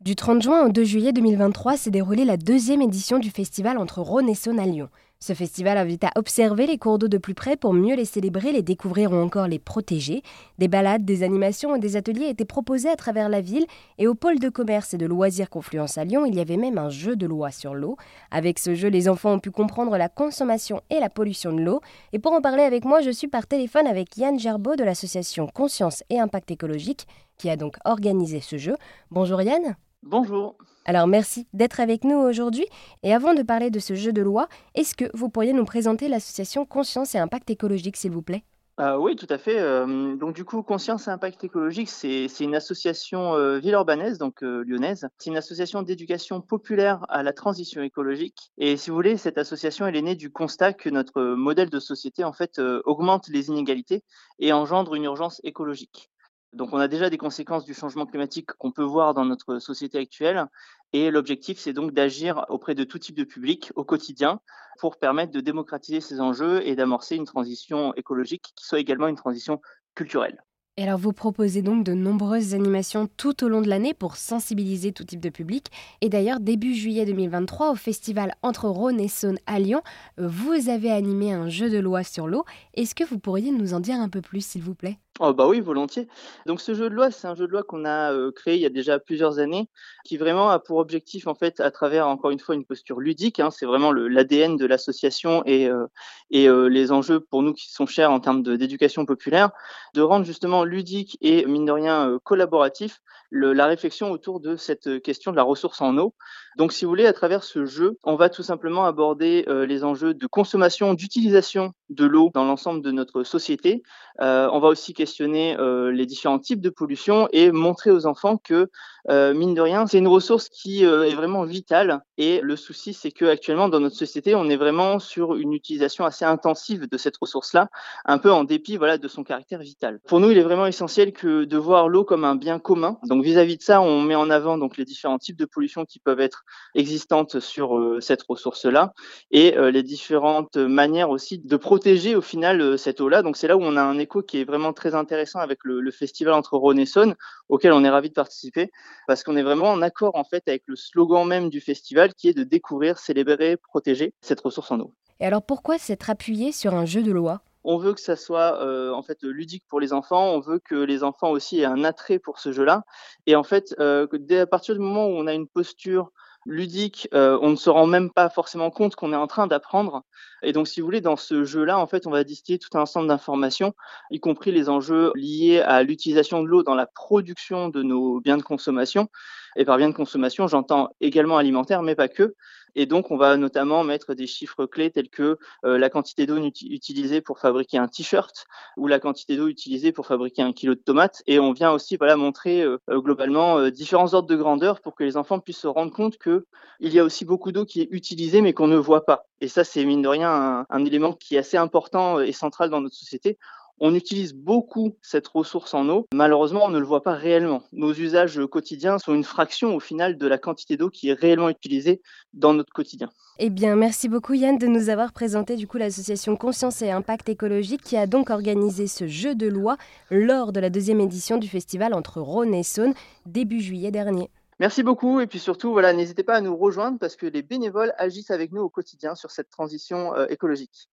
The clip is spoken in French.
Du 30 juin au 2 juillet 2023 s'est déroulée la deuxième édition du festival entre Rhône et Saône à Lyon. Ce festival invite à observer les cours d'eau de plus près pour mieux les célébrer, les découvrir ou encore les protéger. Des balades, des animations et des ateliers étaient proposés à travers la ville et au pôle de commerce et de loisirs Confluence à Lyon, il y avait même un jeu de loi sur l'eau. Avec ce jeu, les enfants ont pu comprendre la consommation et la pollution de l'eau. Et pour en parler avec moi, je suis par téléphone avec Yann Gerbeau de l'association Conscience et Impact écologique qui a donc organisé ce jeu. Bonjour Yann. Bonjour. Alors merci d'être avec nous aujourd'hui. Et avant de parler de ce jeu de loi, est-ce que vous pourriez nous présenter l'association Conscience et Impact écologique, s'il vous plaît? Euh, oui, tout à fait. Euh, donc du coup, Conscience et Impact écologique, c'est une association euh, ville-urbanaise, donc lyonnaise. C'est une association d'éducation populaire à la transition écologique. Et si vous voulez, cette association, elle est née du constat que notre modèle de société, en fait, augmente les inégalités et engendre une urgence écologique. Donc on a déjà des conséquences du changement climatique qu'on peut voir dans notre société actuelle. Et l'objectif, c'est donc d'agir auprès de tout type de public au quotidien pour permettre de démocratiser ces enjeux et d'amorcer une transition écologique qui soit également une transition culturelle. Et alors vous proposez donc de nombreuses animations tout au long de l'année pour sensibiliser tout type de public. Et d'ailleurs, début juillet 2023, au festival Entre Rhône et Saône à Lyon, vous avez animé un jeu de loi sur l'eau. Est-ce que vous pourriez nous en dire un peu plus, s'il vous plaît? Oh bah oui, volontiers. Donc ce jeu de loi, c'est un jeu de loi qu'on a euh, créé il y a déjà plusieurs années, qui vraiment a pour objectif, en fait, à travers encore une fois une posture ludique, hein, c'est vraiment l'ADN de l'association et, euh, et euh, les enjeux pour nous qui sont chers en termes d'éducation populaire, de rendre justement ludique et mine de rien collaboratif le, la réflexion autour de cette question de la ressource en eau. Donc si vous voulez, à travers ce jeu, on va tout simplement aborder les enjeux de consommation, d'utilisation de l'eau dans l'ensemble de notre société. on va aussi questionner euh, les différents types de pollution et montrer aux enfants que, euh, mine de rien, c'est une ressource qui euh, est vraiment vitale. Et le souci, c'est que actuellement dans notre société, on est vraiment sur une utilisation assez intensive de cette ressource-là, un peu en dépit voilà de son caractère vital. Pour nous, il est vraiment essentiel que de voir l'eau comme un bien commun. Donc vis-à-vis de ça, on met en avant donc les différents types de pollution qui peuvent être existantes sur cette ressource-là et les différentes manières aussi de protéger au final cette eau-là. Donc c'est là où on a un écho qui est vraiment très intéressant avec le, festival entre Rhône et Saône, auquel on est ravi de participer, parce qu'on est vraiment en accord en fait avec le slogan même du festival, qui est de découvrir, célébrer, protéger cette ressource en eau. Et alors pourquoi s'être appuyé sur un jeu de loi? On veut que ça soit euh, en fait ludique pour les enfants. On veut que les enfants aussi aient un attrait pour ce jeu-là. Et en fait, euh, dès à partir du moment où on a une posture ludique, euh, on ne se rend même pas forcément compte qu'on est en train d'apprendre. Et donc, si vous voulez, dans ce jeu-là, en fait, on va distiller tout un ensemble d'informations, y compris les enjeux liés à l'utilisation de l'eau dans la production de nos biens de consommation. Et par biens de consommation, j'entends également alimentaire, mais pas que. Et donc, on va notamment mettre des chiffres clés tels que euh, la quantité d'eau utilisée pour fabriquer un t-shirt ou la quantité d'eau utilisée pour fabriquer un kilo de tomates. Et on vient aussi voilà, montrer euh, globalement différents ordres de grandeur pour que les enfants puissent se rendre compte que il y a aussi beaucoup d'eau qui est utilisée mais qu'on ne voit pas. Et ça, c'est mine de rien un, élément qui est assez important et central dans notre société. On utilise beaucoup cette ressource en eau. Malheureusement, on ne le voit pas réellement. Nos usages quotidiens sont une fraction au final de la quantité d'eau qui est réellement utilisée dans notre quotidien. Eh bien, merci beaucoup Yann de nous avoir présenté du coup l'association Conscience et Impact écologique qui a donc organisé ce jeu de loi lors de la deuxième édition du festival entre Rhône et Saône début juillet dernier. Merci beaucoup et puis surtout, voilà, n'hésitez pas à nous rejoindre parce que les bénévoles agissent avec nous au quotidien sur cette transition euh, écologique.